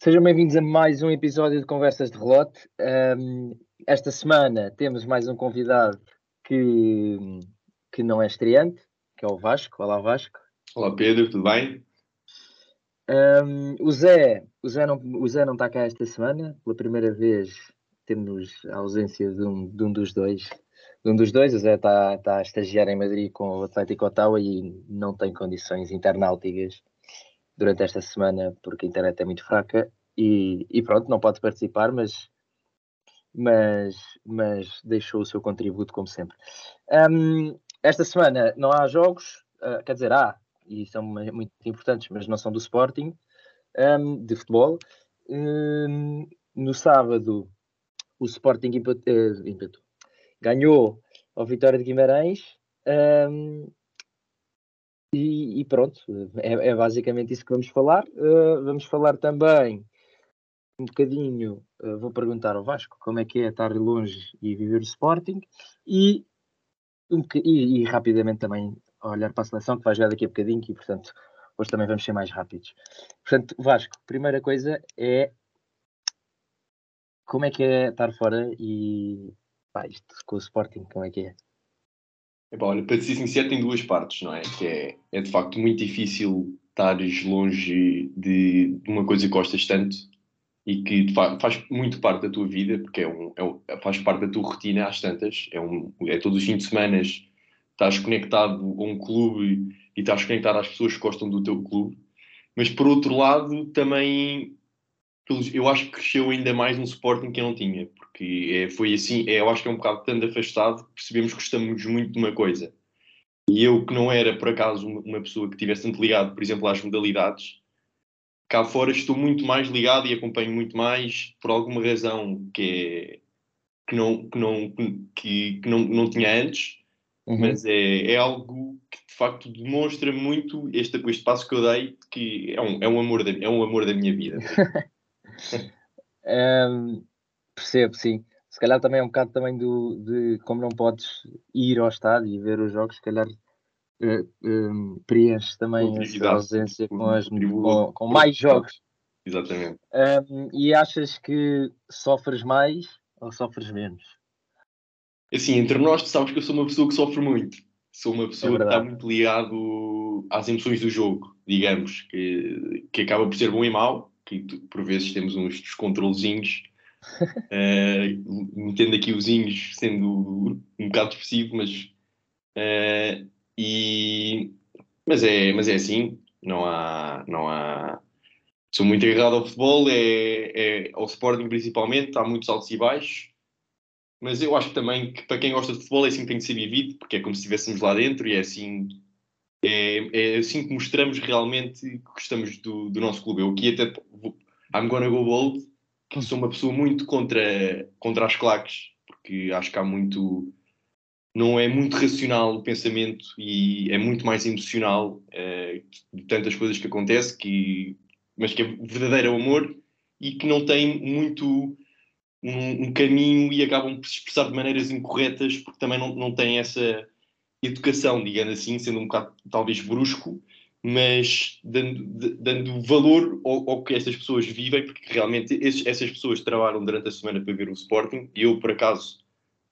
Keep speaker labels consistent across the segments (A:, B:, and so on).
A: Sejam bem-vindos a mais um episódio de Conversas de Relote. Um, esta semana temos mais um convidado que, que não é estreante, que é o Vasco. Olá, Vasco.
B: Olá, Pedro, tudo bem?
A: Um, o, Zé, o, Zé não, o Zé não está cá esta semana. Pela primeira vez temos a ausência de um, de um dos dois. De um dos dois, o Zé está, está a estagiar em Madrid com o Atlético Ottawa e não tem condições internauticas durante esta semana porque a internet é muito fraca e, e pronto, não pode participar, mas, mas, mas deixou o seu contributo como sempre. Um, esta semana não há jogos, uh, quer dizer, há, e são muito importantes, mas não são do Sporting, um, de futebol. Um, no sábado, o Sporting empatou, ganhou ao Vitória de Guimarães. Um, e, e, pronto, é, é, basicamente isso que vamos falar. Uh, vamos falar também um bocadinho, uh, vou perguntar ao Vasco como é que é estar longe e viver o Sporting e, um, e, e, rapidamente também olhar para a seleção que vai jogar daqui a bocadinho e portanto hoje também vamos ser mais rápidos. Portanto, Vasco, primeira coisa é como é que é estar fora e pá, isto com o Sporting, como é que é?
B: Olha, para ser sincero, tem duas partes, não é? Que é, é de facto muito difícil estares longe de, de uma coisa que gostas tanto e que faz muito parte da tua vida, porque é um, é um, faz parte da tua rotina às tantas, é, um, é todos os fins de semana estás conectado a um clube e estás conectado às pessoas que gostam do teu clube, mas por outro lado também eu acho que cresceu ainda mais no Sporting que eu não tinha, porque é, foi assim, é, eu acho que é um bocado tanto afastado, percebemos que gostamos muito de uma coisa. E eu que não era, por acaso, uma, uma pessoa que tivesse tanto ligado, por exemplo, às modalidades, cá fora estou muito mais ligado e acompanho muito mais, por alguma razão que, é, que, não, que, não, que, que não, não tinha antes, uhum. mas é, é algo que de facto demonstra muito este, este passo que eu dei, que é um, é um, amor, da, é um amor da minha vida.
A: um, percebo, sim. Se calhar também é um bocado também do, de como não podes ir ao estádio e ver os jogos, se calhar uh, um, preenche também essa ausência com, as, com, com, mais jogos.
B: Exatamente.
A: Um, e achas que sofres mais ou sofres menos?
B: Assim, entre nós, tu sabes que eu sou uma pessoa que sofre muito. Sou uma pessoa é que está muito ligado às emoções do jogo, digamos, que, que acaba por ser bom e mau que por vezes temos uns descontrolezinhos, uh, metendo aqui os inhos sendo um bocado expressivo, mas, uh, e, mas, é, mas é assim, não há, não há. Sou muito agarrado ao futebol, é, é, ao Sporting principalmente, há muitos altos e baixos, mas eu acho também que para quem gosta de futebol é assim que tem que ser vivido, porque é como se estivéssemos lá dentro e é assim é, é assim que mostramos realmente que gostamos do, do nosso clube. Eu aqui até I'm gonna go bold, sou uma pessoa muito contra, contra as claques, porque acho que há muito. Não é muito racional o pensamento e é muito mais emocional é, de tantas coisas que acontecem, que, mas que é verdadeiro amor e que não tem muito um, um, caminho e acabam por se expressar de maneiras incorretas porque também não, não têm essa educação, digamos assim, sendo um bocado talvez brusco, mas dando, dando valor ao, ao, que estas pessoas vivem, porque realmente esses, essas pessoas trabalham durante a semana para ver o Sporting. Eu, por acaso,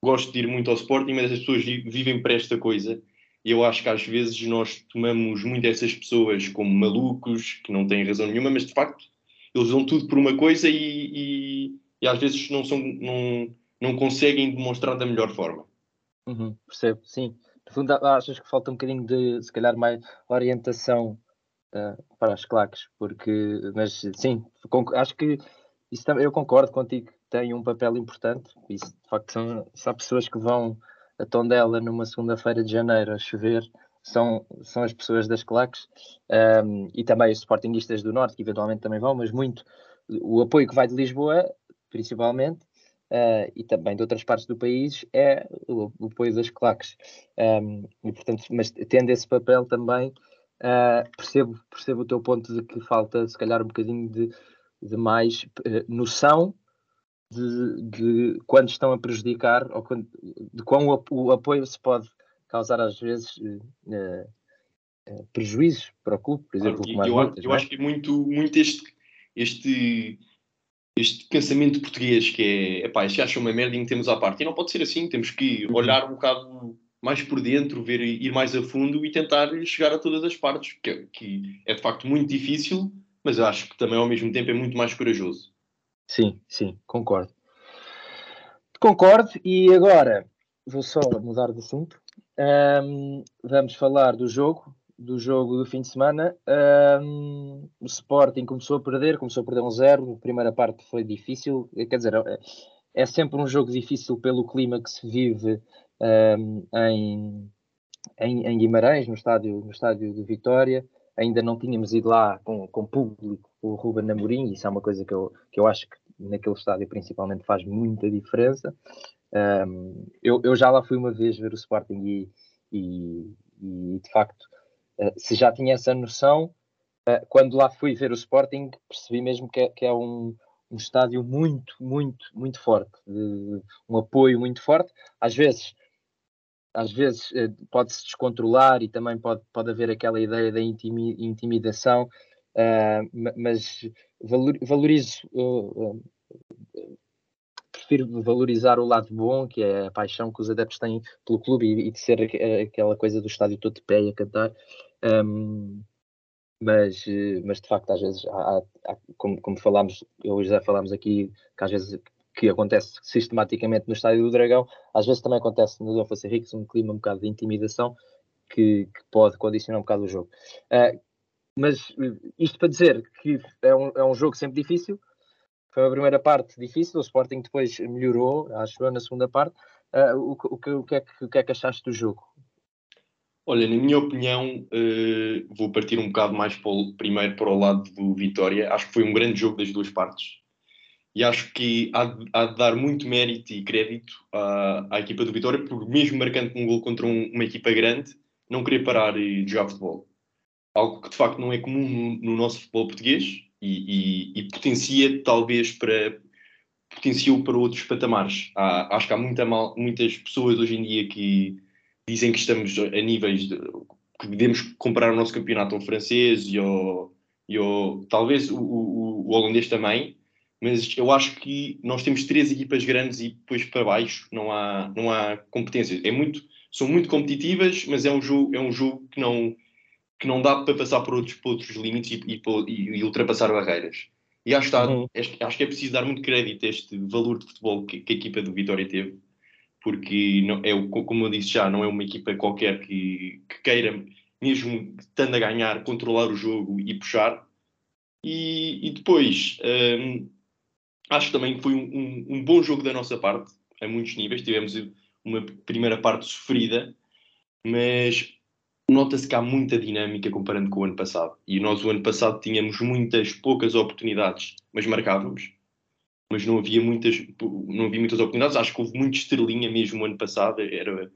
B: gosto de ir muito ao Sporting, mas as pessoas vivem para esta coisa. E eu acho que às vezes nós tomamos muito essas pessoas como malucos, que não têm razão nenhuma, mas de facto eles dão tudo por uma coisa e, e, e às vezes não, são, não, não conseguem demonstrar da melhor forma.
A: Uhum, percebo, sim. No fundo, achas que falta um bocadinho de, se calhar, mais orientação uh, para as claques, porque, mas sim, acho que isso também, eu concordo contigo que tem um papel importante. Isso, de facto, são, são pessoas que vão a Tondela numa segunda-feira de janeiro a chover, são, são as pessoas das claques um, e também os sportinguistas do Norte, que eventualmente também vão, mas muito o apoio que vai de Lisboa, principalmente, uh, e também de outras partes do país é o, o apoio das claques. Um, e, portanto, mas tendo esse papel também, uh, percebo, percebo o teu ponto de que falta, se calhar, um bocadinho de, de mais uh, noção de, de, quando estão a prejudicar ou quando, de quão o, o apoio se pode causar, às vezes. prejuízos para o clube, por exemplo.
B: Claro, eu, eu, eu, acho que muito, muito este este, este pensamento português que é, epá, isto acha uma merda e metemos à parte. E não pode ser assim, temos que uhum. olhar um bocado mais por dentro, ver, ir mais a fundo e tentar chegar a todas as partes, que, que é de facto muito difícil, mas acho que também ao mesmo tempo é muito mais corajoso.
A: Sim, sim, concordo. Concordo, e agora vou só mudar de assunto. Um, vamos falar do jogo, do jogo do fim de semana. Um, o Sporting começou a perder, começou a perder um zero. A primeira parte foi difícil, quer dizer, é, é sempre um jogo difícil pelo clima que se vive um, em, em, em, Guimarães, no estádio, no estádio de Vitória. Ainda não tínhamos ido lá com, com público, o Ruben Amorim, isso é uma coisa que eu, que eu acho que naquele estádio principalmente faz muita diferença. Um, eu, eu, já lá fui uma vez ver o Sporting e, e, e de facto, se já tinha essa noção, uh, quando lá fui ver o Sporting, percebi mesmo que é, que é um, um estádio muito, muito, muito forte, um apoio muito forte. Às vezes, às vezes uh, pode-se descontrolar e também pode, pode haver aquela ideia da intimidação, mas valorizo prefiro valorizar o lado bom, que é a paixão que os adeptos têm pelo clube e, e de ser aquela coisa do estádio todo de pé e a cantar. Um, mas, mas de facto, às vezes, há, há, como, como falámos, hoje já falámos aqui, que às vezes que acontece sistematicamente no Estádio do Dragão, às vezes também acontece no Dom Afonso Henriques um clima um bocado de intimidação que, que pode condicionar um bocado o jogo. Uh, mas isto para dizer que é um, é um jogo sempre difícil, foi a primeira parte difícil, o Sporting depois melhorou, acho eu, na segunda parte. Uh, o, o, o, que é que, o que é que achaste do jogo?
B: Olha, na minha opinião, uh, vou partir um bocado mais para o, primeiro para o lado do Vitória. Acho que foi um grande jogo das duas partes. E acho que há de, há de dar muito mérito e crédito à, à, equipa do Vitória, por mesmo marcando um gol contra um, uma equipa grande, não querer parar e jogar futebol. Algo que de facto não é comum no, no nosso futebol português e, e, e potencia talvez para potenciou para outros patamares. Há, acho que há muita mal, muitas pessoas hoje em dia que dizem que estamos a níveis de, que devemos comparar o nosso campeonato ao francês e ao, e ao talvez o, o, o, holandês também, mas eu acho que nós temos três equipas grandes e depois para baixo não há, não há competência. É muito, são muito competitivas, mas é um jogo, é um jogo que não que não dá para passar por outros, por outros limites e, e, e, ultrapassar barreiras. E acho uhum. acho que, é preciso dar muito crédito a este valor de futebol que, que a equipa do Vitória teve, porque não, é, como eu disse já, não é uma equipa qualquer que, que queira, mesmo estando a ganhar, controlar o jogo e puxar. E, e depois, hum, acho também que foi um, um, um bom jogo da nossa parte, a muitos níveis. Tivemos uma primeira parte sofrida, mas nota-se que há muita dinâmica comparando com o ano passado. E nós, o ano passado, tínhamos muitas, poucas oportunidades, mas marcávamos. Mas não havia muitas, não havia muitas oportunidades. Acho que houve muita estrelinha mesmo o ano passado. Era,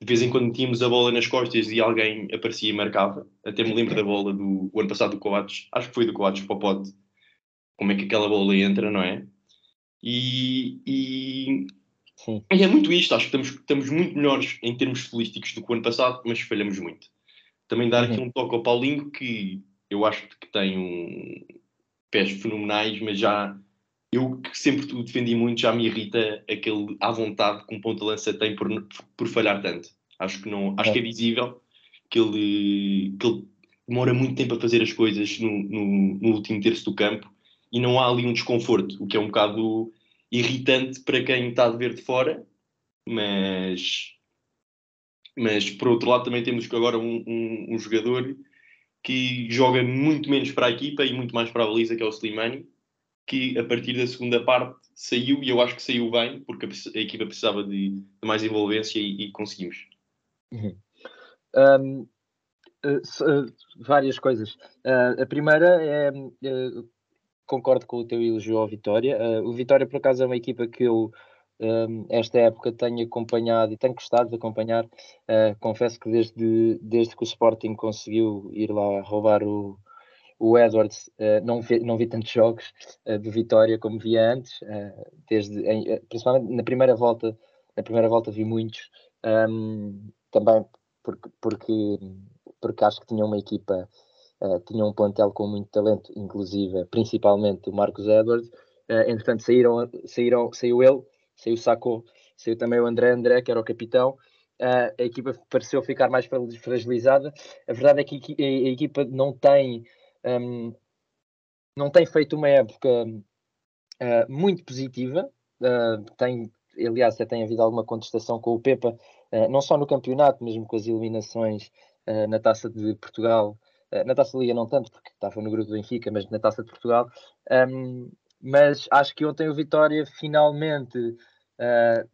B: de vez em quando tínhamos a bola nas costas e alguém aparecia e marcava. Até me lembro da bola do ano passado do Coates. Acho que foi do Coates para o pote. Como é que aquela bola entra, não é? E, e Sim. E é muito isto, acho que estamos, estamos muito melhores em termos futbolísticos do que o ano passado, mas falhamos muito. Também dar aqui uhum. um toque ao Paulinho, que eu acho que tem um pés fenomenais, mas já eu que sempre o defendi muito, já me irrita aquele à vontade que um ponto de lança tem por, por falhar tanto. Acho que não, acho é. que é visível que ele, que ele demora muito tempo a fazer as coisas no, no, no último terço do campo e não há ali um desconforto, o que é um bocado irritante para quem está a ver de fora, mas, mas por outro lado também temos agora um, um, um, jogador que joga muito menos para a equipa e muito mais para a baliza, que é o Slimani, que a partir da segunda parte saiu e eu acho que saiu bem, porque a, equipa precisava de, de mais envolvência e, e conseguimos.
A: Uhum. Um, uh, uh, várias coisas. Uh, a primeira é concordo com o teu elogio ao Vitória. Uh, o Vitória, por acaso, é uma equipa que eu, um, esta época, tenho acompanhado e tenho gostado de acompanhar. Uh, confesso que desde, desde que o Sporting conseguiu ir lá roubar o, o Edwards, uh, não, vi, não vi tantos jogos de Vitória como via antes, desde, em, principalmente na primeira volta. Na primeira volta vi muitos, um, também porque, porque, porque acho que tinha uma equipa uh, tinha um plantel com muito talento, inclusive, principalmente o Marcos Edwards. Uh, entretanto, saíram, saíram, saiu ele, saiu o Sacco, saiu também o André André, que era o capitão. Uh, a equipa pareceu ficar mais fragilizada. A verdade é que a, equipa não tem, um, não tem feito uma época uh, muito positiva. Tem, aliás, até tem havido alguma contestação com o Pepa, não só no campeonato, mesmo com as eliminações na Taça de Portugal. Na Taça de Liga não tanto, porque estava no grupo do Benfica, mas na Taça de Portugal. Um, mas acho que ontem o Vitória finalmente uh,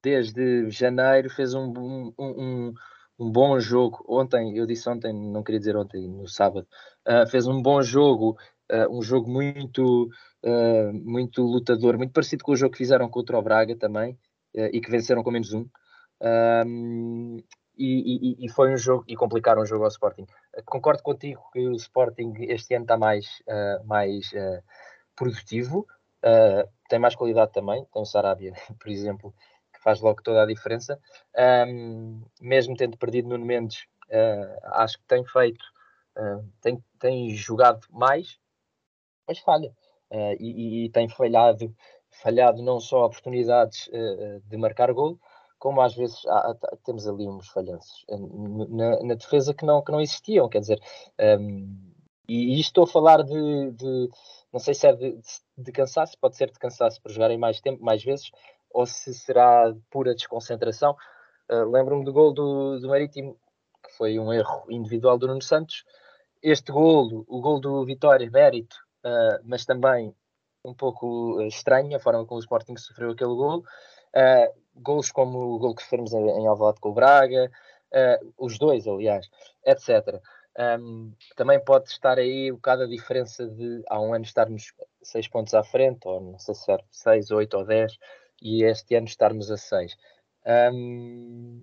A: desde janeiro fez um, um, um, um, bom jogo. Ontem, eu disse ontem, não queria dizer ontem, no sábado, uh, fez um bom jogo, uh, um jogo muito, muito lutador, muito parecido com o jogo que fizeram contra o Braga também, e que venceram com menos um. E, e, e, foi um jogo e complicaram o jogo ao Sporting. Concordo contigo que o Sporting este ano está mais, mais produtivo, tem mais qualidade também. Tem o Sarabia, por exemplo, faz logo toda a diferença. Um, mesmo tendo perdido Nuno Mendes, uh, acho que tem feito, uh, tem, tem jogado mais, mas falha. Uh, e, e, tem falhado, falhado não só oportunidades de marcar gol, como às vezes há, temos ali uns falhanços na, na, defesa que não, que não existiam, quer dizer, um, e, e estou a falar de, de, não sei se é de, de, cansaço, pode ser de cansaço por jogarem mais tempo, mais vezes, ou se será pura desconcentração. Uh, Lembro-me do gol do, do Marítimo, que foi um erro individual do Nuno Santos. Este gol, o gol do Vitória, mérito, uh, mas também um pouco estranho a forma como o Sporting sofreu aquele gol. Uh, gols como o gol que fomos em, em Alvalade com o Braga, uh, os dois, aliás, etc. Um, também pode estar aí um bocado a diferença de há um ano estarmos seis pontos à frente, ou não sei se é seis, oito ou dez, e este ano estarmos a 6. Um,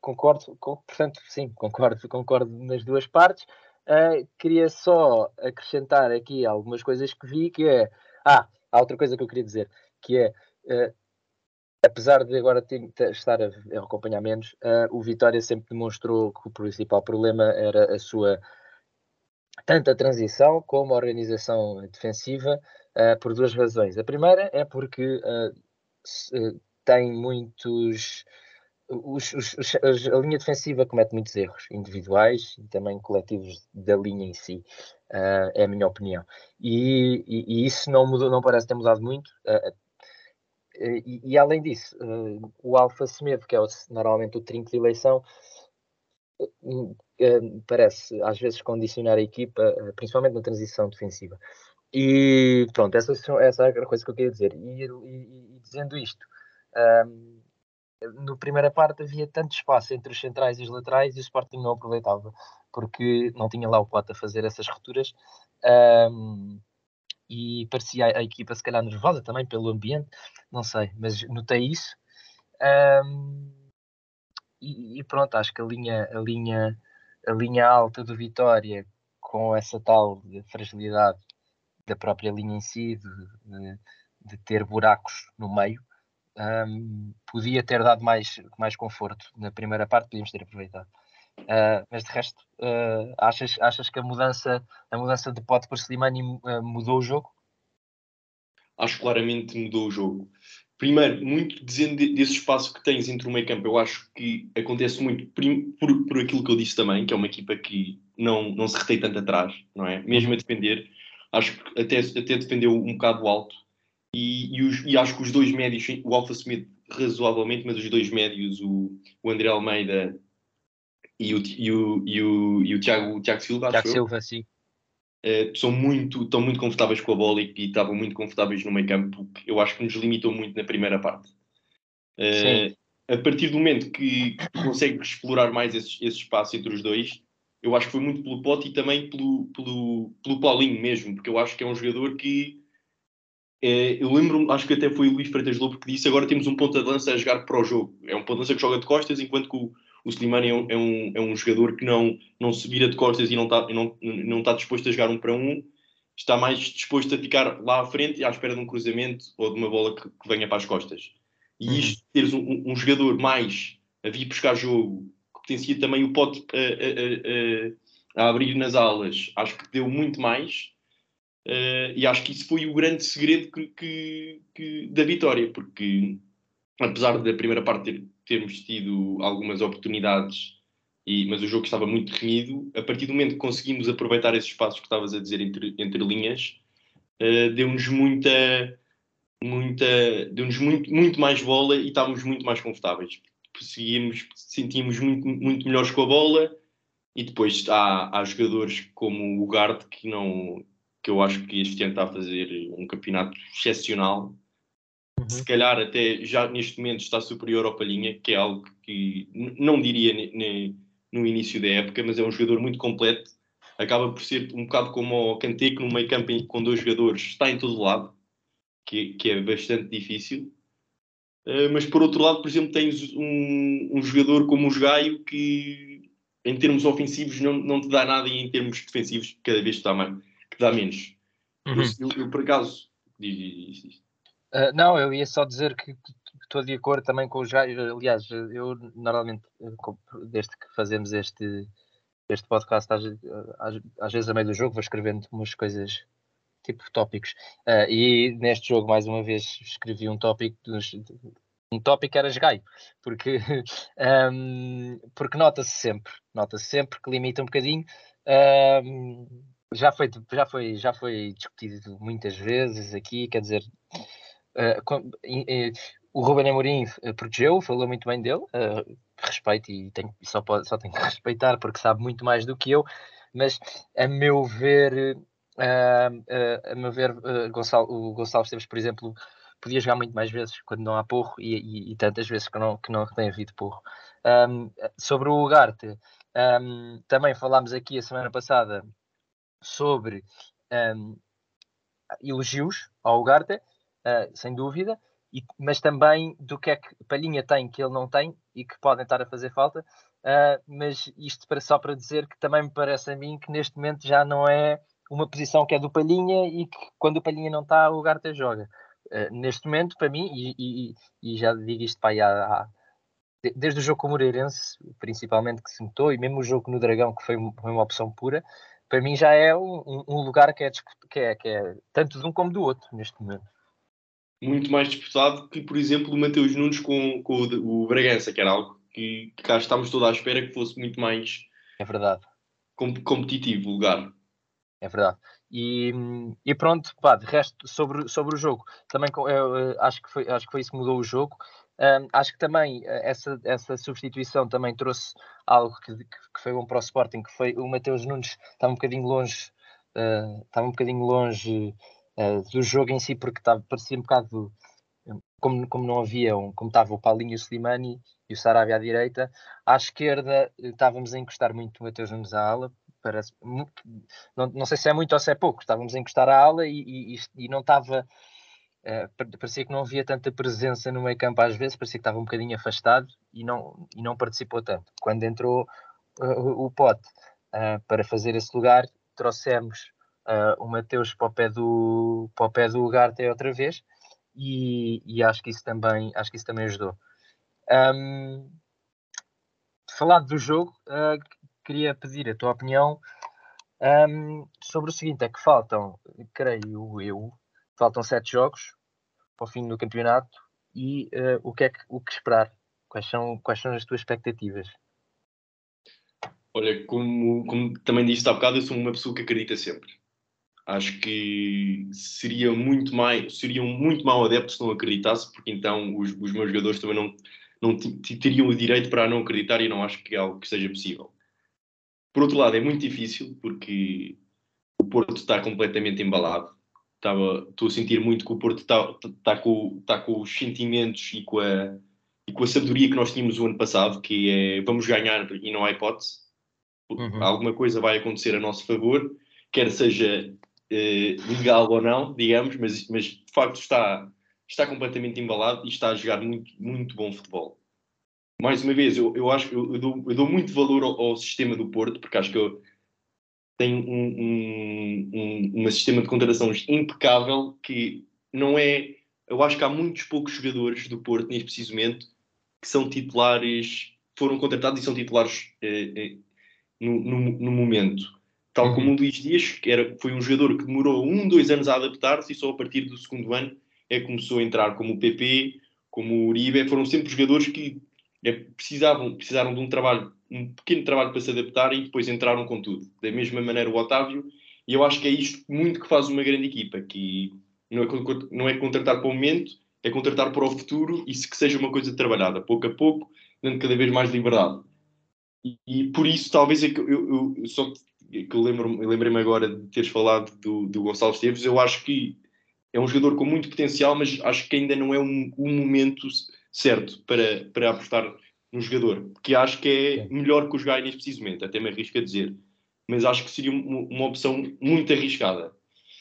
A: concordo, com, portanto, sim, concordo, concordo nas duas partes. Uh, queria só acrescentar aqui algumas coisas que vi, que é... Ah, há outra coisa que eu queria dizer, que é... Uh, apesar de agora estar a, acompanhar menos, uh, o Vitória sempre demonstrou que o principal problema era a sua tanto a transição como a organização defensiva, uh, por duas razões. A primeira é porque uh, tem muitos. Os, os, os, a linha defensiva comete muitos erros individuais e também coletivos da linha em si, é a minha opinião. E, e, e, isso não mudou, não parece ter mudado muito. Uh, e, e, além disso, uh, o Alfa Semedo, que é o, normalmente o trinco de eleição, parece às vezes condicionar a equipa, principalmente na transição defensiva. E pronto, essa, essa é a coisa que eu queria dizer. E, e, e dizendo isto, um, no primeira parte havia tanto espaço entre os centrais e os laterais e o Sporting não aproveitava, porque não tinha lá o Pote a fazer essas rupturas. Um, e parecia a, equipa se calhar nervosa também pelo ambiente, não sei, mas notei isso. Um, e, e, pronto, acho que a linha, a linha, a linha alta do Vitória, com essa tal fragilidade da própria linha em si, de, de, de ter buracos no meio. Um, podia ter dado mais, mais conforto na primeira parte, podíamos ter aproveitado. Uh, mas de resto, uh, achas, achas que a mudança, a mudança de pote para Slimani uh, mudou o jogo?
B: Acho claramente mudou o jogo. Primeiro, muito dizendo desse espaço que tens entre o meio campo, eu acho que acontece muito por, por aquilo que eu disse também, que é uma equipa que não, não se retém tanto atrás, não é? Mesmo a defender, acho que até, até defendeu um bocado alto e, e, os, e acho que os dois médios, o Alfa Smith razoavelmente, mas os dois médios, o, o André Almeida e o, e o, e o, e o Tiago, o Tiago Silva,
A: Tiago Silva, sim.
B: Uh, são muito, estão muito confortáveis com a bola e, e, estavam muito confortáveis no meio campo, que eu acho que nos limitou muito na primeira parte. Uh, a partir do momento que, que consegue explorar mais esse, esse espaço entre os dois, eu acho que foi muito pelo Pote e também pelo, pelo, pelo Paulinho mesmo, porque eu acho que é um jogador que é, eu lembro-me, acho que até foi o Luís Freitas Lobo que disse: agora temos um ponta de lança a jogar para o jogo. É um ponta de lança que joga de costas, enquanto que o, o Slimani é um, é, um, é um jogador que não, não se vira de costas e não está, não, não está disposto a jogar um para um, está mais disposto a ficar lá à frente à espera de um cruzamento ou de uma bola que, que venha para as costas. E uhum. isto, teres um, um, jogador mais a vir buscar jogo, que potencia também o pote a, a, a abrir nas alas, acho que deu muito mais. Uh, e acho que isso foi o grande segredo que, que, que, da vitória, porque apesar da primeira parte ter, termos tido algumas oportunidades, e, mas o jogo estava muito renhido, a partir do momento que conseguimos aproveitar esses espaços que estavas a dizer entre, entre linhas, uh, deu-nos muita, muita, deu-nos muito, muito mais bola e estávamos muito mais confortáveis. Seguíamos, sentíamos muito, muito melhores com a bola e depois há, há jogadores como o Gard que não que eu acho que este ano está a fazer um campeonato excepcional. Uhum. Se calhar até já neste momento está superior ao Palhinha, que é algo que não diria no início da época, mas é um jogador muito completo. Acaba por ser um bocado como o Kanté, que no meio campo com dois jogadores está em todo lado, que, que é bastante difícil. Uh, mas por outro lado, por exemplo, tens um, um jogador como o Gaio que em termos ofensivos não, não te dá nada e em termos defensivos cada vez está mais que dá menos. Uhum. Eu, eu, por acaso. Diz, diz, diz.
A: Uh, não, eu ia só dizer que estou de acordo também com os gajos. Aliás, eu normalmente, desde que fazemos este, este podcast, às, às, às, vezes a meio do jogo, vou escrevendo umas coisas tipo tópicos. Uh, e neste jogo, mais uma vez, escrevi um tópico dos, um tópico era gaio, porque, um, porque nota-se sempre, nota-se sempre que limita um bocadinho. Um, já foi, já foi, já foi discutido muitas vezes aqui, quer dizer, com, uh, o Ruben Amorim eh, protegeu, falou muito bem dele, respeito e só, pode, só tenho que respeitar porque sabe muito mais do que eu, mas a meu ver, a meu ver, Gonçalo, o Gonçalo Esteves, por exemplo, podia jogar muito mais vezes quando não há porro e, e, e tantas vezes que não, que não tem havido porro. Um, sobre o Ugarte, um, também falámos aqui a semana passada sobre um, elogios ao Ugarte, uh, sem dúvida, e, mas também do que é que Palhinha tem que ele não tem e que podem estar a fazer falta. Uh, mas isto para, só para dizer que também me parece a mim que neste momento já não é uma posição que é do Palhinha e que quando o Palhinha não está, o Ugarte joga. Uh, neste momento, para mim, e, e, e já digo isto para aí há, há, desde o jogo com o Moreirense, principalmente que se notou, e mesmo o jogo no Dragão, que foi, foi uma opção pura, para mim já é um, um lugar que é, que, é, que é tanto de um como do outro neste momento.
B: Muito mais disputado que, por exemplo, o Mateus Nunes com, com o, o Bragança, que era algo que, que cá estávamos todos à espera que fosse muito mais
A: é verdade.
B: Com, competitivo o lugar.
A: É verdade. E, e, pronto, pá, de resto, sobre, sobre o jogo, também eu, acho, que foi, acho que foi isso que mudou o jogo. Um, acho que também eh, essa, essa substituição também trouxe algo que, que foi bom para o Sporting, que foi o Mateus Nunes estava um bocadinho longe, uh, estava um bocadinho longe uh, do jogo em si, porque estava, parecia um bocado como, como não havia, um, como estava o Paulinho e o Slimani e o Sarabia à direita, à esquerda estávamos a encostar muito o Mateus Nunes à ala, parece, não, não sei se é muito ou se é pouco, estávamos a encostar à ala e, e, e não estava Uh, parecia que não havia tanta presença no meio campo às vezes, parecia que estava um bocadinho afastado e não, e não participou tanto. Quando entrou uh, o Pote uh, para fazer esse lugar, trouxemos o Mateus para o pé do, pé do Ugarte outra vez e, e, acho, que isso também, acho que isso também ajudou. Um, falado do jogo, queria pedir a tua opinião um, sobre o seguinte: é que faltam, creio eu, faltam sete jogos para o fim do campeonato e uh, o, que é que, o que esperar? Quais são, quais são as tuas expectativas?
B: Olha, como, como também disse há bocado, eu sou uma pessoa que acredita sempre. Acho que seria muito, mais, seria um muito mau adepto se não acreditasse, porque então os, os meus jogadores também não, não teriam o direito para não acreditar e não acho que é algo que seja possível. Por outro lado, é muito difícil porque o Porto está completamente embalado estava, estou a sentir muito que o Porto está, está, com, está com os sentimentos e com, a, e com a sabedoria que nós tínhamos o ano passado, que é vamos ganhar e não há hipótese. Uhum. Alguma coisa vai acontecer a nosso favor, quer seja eh, legal ou não, digamos, mas, mas de facto está, está completamente embalado e está a jogar muito, muito bom futebol. Mais uma vez, eu, eu acho eu, eu, dou, eu dou muito valor ao, ao sistema do Porto, porque acho que eu, tem um, um, um, um sistema de contratações impecável que não é. Eu acho que há muitos poucos jogadores do Porto, neste preciso momento, que são titulares, foram contratados e são titulares eh, eh, no, no, no momento. Tal uhum. como o Luís Dias, que era, foi um jogador que demorou um, dois anos a adaptar-se e só a partir do segundo ano é que começou a entrar como o PP, como o Uribe. Foram sempre jogadores que é, precisavam, precisaram de um trabalho, um pequeno trabalho para se adaptarem e depois entraram com tudo. Da mesma maneira o Otávio, e eu acho que é isto muito que faz uma grande equipa, que não é, não é contratar para o momento, é contratar para o futuro e se que seja uma coisa trabalhada, pouco a pouco, dando cada vez mais liberdade. E, e por isso, talvez, é que eu, eu, eu só que eu lembro-me lembrei agora de teres falado do, do Gonçalo Esteves, eu acho que é um jogador com muito potencial, mas acho que ainda não é um, um momento certo para, para apostar no jogador, porque acho que é melhor que os Gai neste precisamente, até me arrisco a dizer, mas acho que seria uma, uma opção muito arriscada.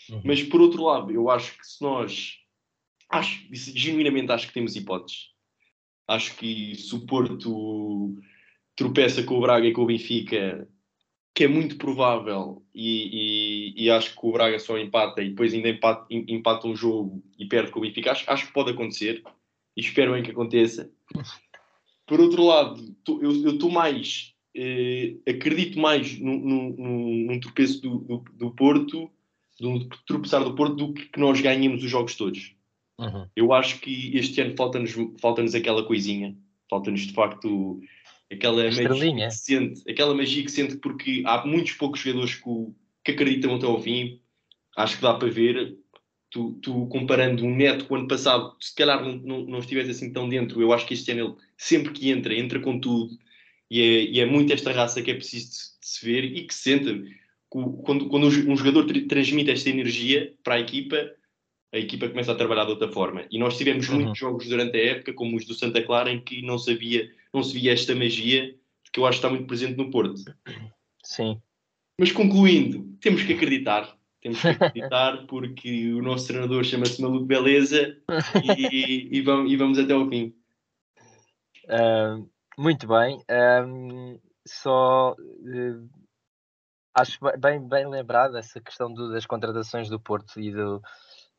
B: Uhum. Mas por outro lado, eu acho que se nós acho, genuinamente acho que temos hipóteses. Acho que se o Porto tropeça com o Braga e com o Benfica, que é muito provável, e, e, e, acho que o Braga só empata e depois ainda empata, empata um jogo e perde com o Benfica, acho, acho que pode acontecer e espero bem que aconteça. Por outro lado, tô, eu estou mais, eh, acredito mais num, num, num tropeço do, do, do Porto, do tropeçar do Porto, do que, que nós ganhemos os jogos todos. Uhum. Eu acho que este ano falta-nos falta aquela coisinha, falta-nos de facto aquela magia que sente, aquela magia que sente porque há muitos poucos jogadores que, que acreditam até ao fim. Acho que dá para ver. Tu, tu comparando um neto com o ano passado, se calhar não, não, não estivesse assim tão dentro, eu acho que este ano ele sempre que entra, entra com tudo. E é, e é muito esta raça que é preciso de, de se ver e que se sente. Quando, quando um jogador transmite esta energia para a equipa, a equipa começa a trabalhar de outra forma. E nós tivemos uhum. muitos jogos durante a época, como os do Santa Clara, em que não, sabia, não se via esta magia, que eu acho que está muito presente no Porto.
A: Sim.
B: Mas concluindo, temos que acreditar. Temos que acreditar porque o nosso treinador chama-se Maluco Beleza e, e, vamos, e, vamos, até ao fim.
A: Uh, muito bem. Um, só uh, acho bem, bem lembrado essa questão do, das contratações do Porto e do,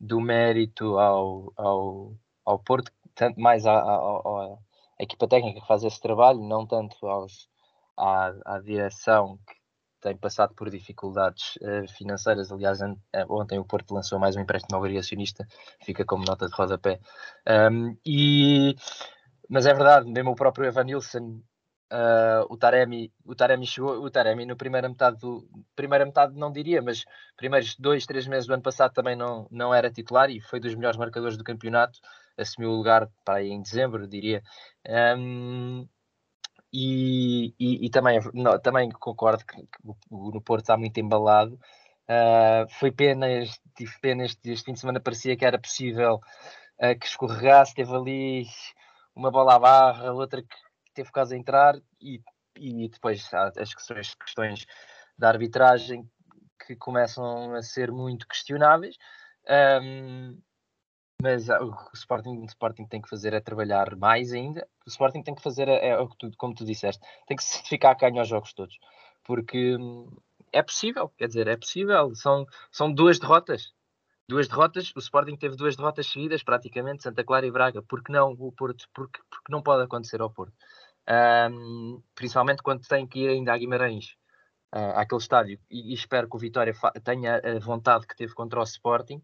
A: do mérito ao, ao, ao Porto, tanto mais à, à, à, equipa técnica que faz esse trabalho, não tanto aos, à, à direção que tem passado por dificuldades uh, financeiras. Aliás, eh, ontem o Porto lançou mais um empréstimo obrigacionista, fica como nota de rodapé. Um, e, mas é verdade, mesmo o próprio Evan Nilsson Uh, o Taremi, o Taremi chegou, o Taremi no primeira metade do primeira metade não diria, mas primeiros dois, três meses do ano passado também não, não era titular e foi dos melhores marcadores do campeonato, assumiu o lugar para aí em dezembro, diria. Um, e, e, e, também, não, também concordo que, no Porto está muito embalado. Uh, foi pena, tive pena este, este, fim de semana, parecia que era possível uh, que escorregasse, teve ali uma bola à barra, outra que teve caso a entrar e, e depois as questões, questões da arbitragem que começam a ser muito questionáveis. Um, mas o Sporting, o Sporting tem que fazer é trabalhar mais ainda. O Sporting tem que fazer, é, é como tu disseste, tem que certificar que ganha os jogos todos. Porque hum, é possível, quer dizer, é possível. São, são duas derrotas. Duas derrotas, o Sporting teve duas derrotas seguidas, praticamente, Santa Clara e Braga. Por que não o Porto? Porque, porque não pode acontecer ao Porto um, principalmente quando tem que ir ainda a Guimarães, uh, àquele estádio. E, e, espero que o Vitória tenha a vontade que teve contra o Sporting,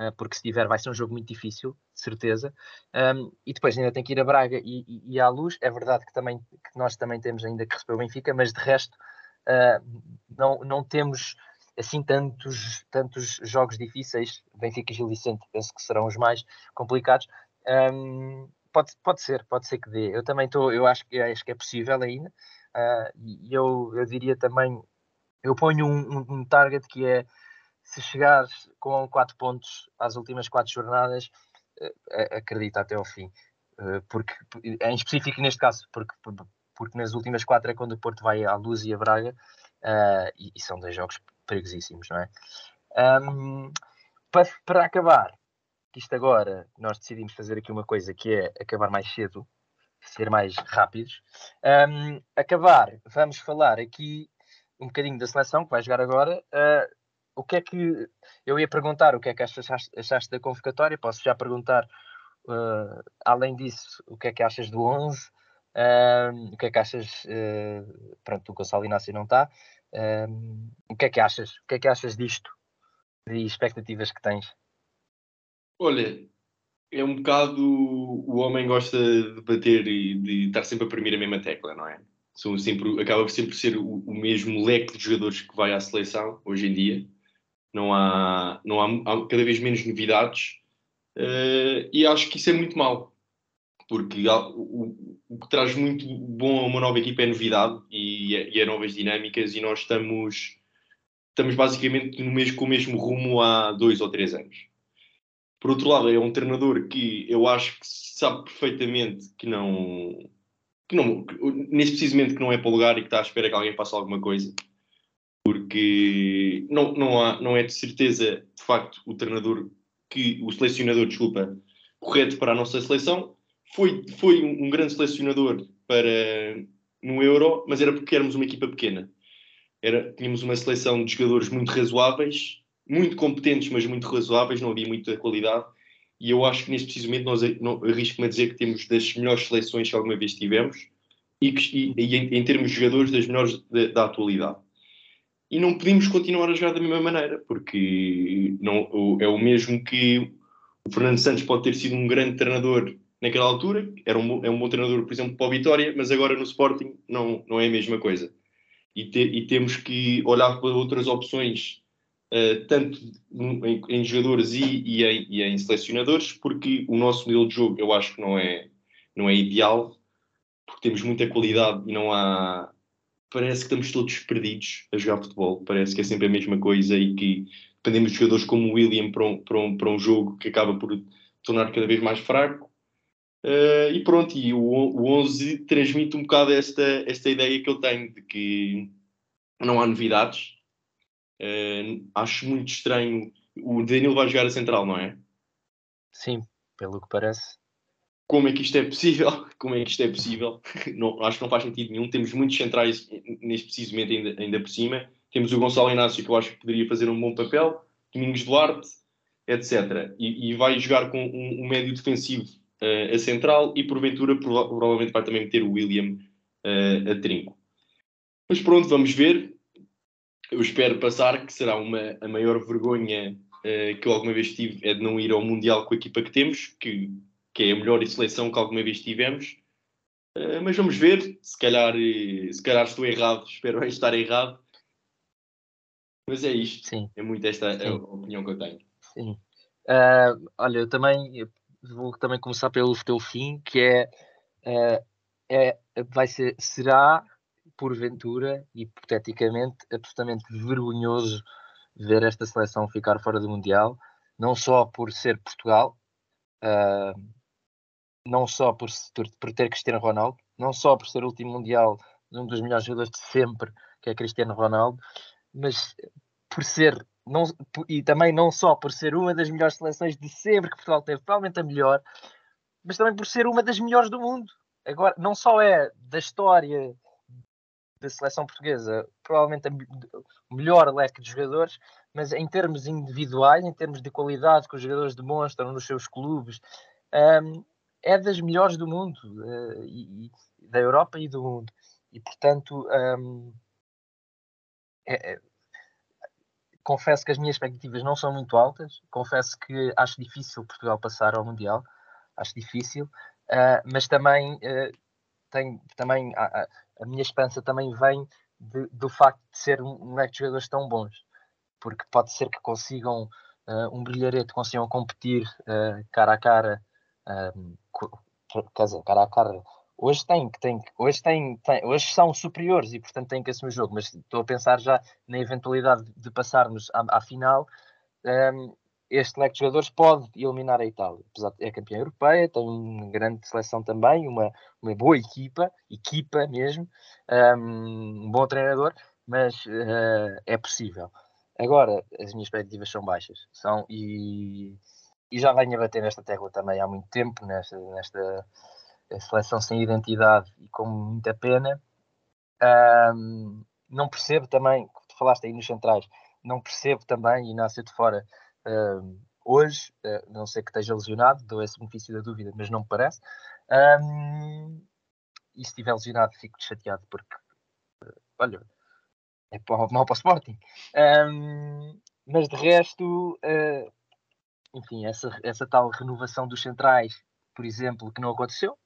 A: uh, porque se tiver vai ser um jogo muito difícil, certeza. Um, e depois ainda tem que ir a Braga e, e, e, à Luz. É verdade que, também, que nós também temos ainda que receber o Benfica, mas de resto uh, não, não temos assim tantos, tantos jogos difíceis. Benfica e Gil Vicente penso que serão os mais complicados. Um, pode, pode ser, pode ser que dê. Eu também estou, eu acho que, acho que é possível ainda. Uh, e eu, eu diria também, eu ponho um, um, um, target que é se chegares com 4 pontos às últimas 4 jornadas, uh, acredita até ao fim. Uh, porque, em específico neste caso, porque, porque nas últimas 4 é quando o Porto vai à Luz e a Braga, e, e, são dois jogos perigosíssimos, não é? Um, para, para acabar, que isto agora nós decidimos fazer aqui uma coisa que é acabar mais cedo, ser mais rápidos. Um, acabar, vamos falar aqui um bocadinho da seleção que vai jogar agora. Uh, o que é que eu ia perguntar? O que é que achaste, achaste da convocatória? Posso já perguntar, uh, além disso, o que é que achas do 11? Uh, o que é que achas? Uh, pronto, o Gonçalo Inácio não está. O que é que achas? O que é que achas disto? E expectativas que tens?
B: Olha, é um bocado. O homem gosta de bater e de estar sempre a premir a mesma tecla, não é? São sempre, acaba sempre ser o, o mesmo leque de jogadores que vai à seleção hoje em dia. Não há, não há, há cada vez menos novidades. Uh, e acho que isso é muito mau porque o, o, que traz muito bom a uma nova equipa é novidade e, é, e é novas dinâmicas e nós estamos, estamos basicamente no mesmo, com o mesmo rumo há dois ou três anos. Por outro lado, é um treinador que eu acho que sabe perfeitamente que não, que não que, nesse precisamente que não é para o lugar e que está à espera que alguém faça alguma coisa. Porque não, não, há, não é de certeza, de facto, o treinador que o selecionador, desculpa, correto para a nossa seleção, foi, foi um, grande selecionador para no Euro, mas era porque éramos uma equipa pequena. Era, tínhamos uma seleção de jogadores muito razoáveis, muito competentes, mas muito razoáveis, não havia muita qualidade. E eu acho que neste precisamente nós arrisco-me a dizer que temos das melhores seleções que alguma vez tivemos e, que, e em, em, termos de jogadores das melhores da, da, atualidade. E não podemos continuar a jogar da mesma maneira, porque não, é o mesmo que o Fernando Santos pode ter sido um grande treinador naquela altura, era um, é um bom treinador, por exemplo, para o Vitória, mas agora no Sporting não, não é a mesma coisa. E, te, e temos que olhar para outras opções, uh, tanto em, em jogadores e, e, em, e, em, selecionadores, porque o nosso modelo de jogo eu acho que não é, não é ideal, porque temos muita qualidade e não há. Parece que estamos todos perdidos a jogar futebol, parece que é sempre a mesma coisa e que dependemos de jogadores como o William para um, para um, para um jogo que acaba por tornar cada vez mais fraco Uh, e pronto, e o, o 11 transmite um bocado esta, esta ideia que eu tenho de que não há novidades. Uh, acho muito estranho. O Danilo vai jogar a central, não é?
A: Sim, pelo que parece.
B: Como é que isto é possível? Como é que isto é possível? Não, acho que não faz sentido nenhum. Temos muitos centrais neste precisamente ainda, ainda por cima. Temos o Gonçalo Inácio, que eu acho que poderia fazer um bom papel, Domingos Duarte, etc. E, e vai jogar com um, um médio defensivo uh, a central e porventura prova provavelmente vai também meter o William uh, a trinco. Mas pronto, vamos ver. Eu espero passar, que será uma, a maior vergonha uh, que eu alguma vez tive é de não ir ao Mundial com a equipa que temos, que, que é a melhor seleção que alguma vez tivemos. Uh, mas vamos ver, se calhar, se calhar estou errado, espero estar errado. Mas é isto, Sim. é muito esta Sim. a opinião que eu tenho.
A: Sim. Uh, olha, eu também vou também começar pelo teu fim, que é, é, é vai ser, será porventura, hipoteticamente, absolutamente vergonhoso ver esta seleção ficar fora do Mundial, não só por ser Portugal, uh, não só por, por, ter Cristiano Ronaldo, não só por ser o último Mundial de um dos melhores jogadores de sempre, que é Cristiano Ronaldo, mas por ser não, e também não só por ser uma das melhores seleções de sempre que Portugal teve, provavelmente a melhor, mas também por ser uma das melhores do mundo. Agora, não só é da história da seleção portuguesa, provavelmente o melhor leque de jogadores, mas em termos individuais, em termos de qualidade que os jogadores demonstram nos seus clubes, um, é das melhores do mundo, uh, e, e, da Europa e do mundo. E portanto, um, é, é confesso que as minhas expectativas não são muito altas. Confesso que acho difícil Portugal passar ao Mundial. Acho difícil. Uh, mas também, uh, tenho, também a, minha esperança também vem de, do facto de ser um leque de jogadores tão bons. Porque pode ser que consigam uh, um brilharete, consigam competir cara a cara. quer dizer, cara a cara hoje tem, tem, hoje tem, tem, hoje são superiores e portanto têm que assumir o jogo, mas estou a pensar já na eventualidade de passarmos à, à final. Um, este leque de jogadores pode eliminar a Itália, apesar de é campeã europeia, tem uma grande seleção também, uma, uma boa equipa, equipa mesmo, um, um bom treinador, mas uh, é possível. Agora, as minhas expectativas são baixas, são, e, e já venho a bater nesta tecla também há muito tempo, nesta, nesta seleção sem identidade e com muita pena. Um, não percebo também, tu falaste aí nos centrais, não percebo também, Inácio de fora, um, hoje, uh, não sei que esteja lesionado, dou esse benefício da dúvida, mas não me parece. Um, e se estiver lesionado fico chateado porque, olha, é mal para o Sporting. Um, mas de resto, uh, enfim, essa, essa tal renovação dos centrais, por exemplo, que não aconteceu.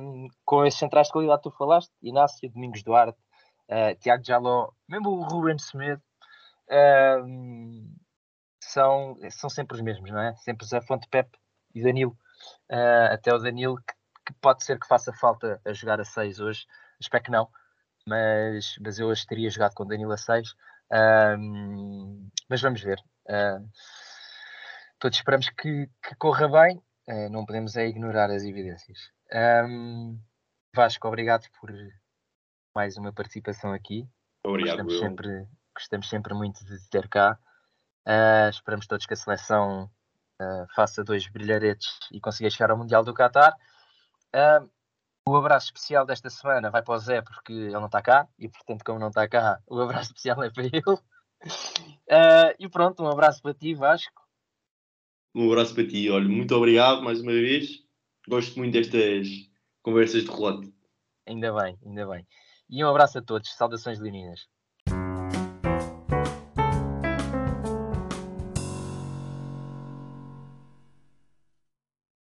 A: Um, com esses centrais de qualidade que tu falaste, Inácio, Domingos Duarte, uh, Tiago Jaló, mesmo o Ruben Smith, um, são, são sempre os mesmos, não é? Sempre Zé Fonte Pepe e Danilo. Uh, até o Danilo, que, que, pode ser que faça falta a jogar a 6 hoje, espero que não, mas, mas eu hoje teria jogado com Danilo a 6. Um, mas vamos ver. Uh, todos esperamos que, que corra bem, uh, não podemos é ignorar as evidências. Um, Vasco, obrigado por mais uma participação aqui.
B: Obrigado.
A: Gostamos, sempre, gostamos sempre muito de ter cá. Uh, esperamos todos que a seleção uh, faça dois brilharetes e consiga chegar ao Mundial do Qatar. Uh, o abraço especial desta semana vai para o Zé porque ele não está cá e, portanto, como não está cá, o abraço especial é para ele. e pronto, um abraço para ti, Vasco.
B: Um abraço para ti, olha, muito obrigado mais uma vez. Gosto muito destas conversas de relote.
A: Ainda bem, ainda bem. E um abraço a todos. Saudações leoninas.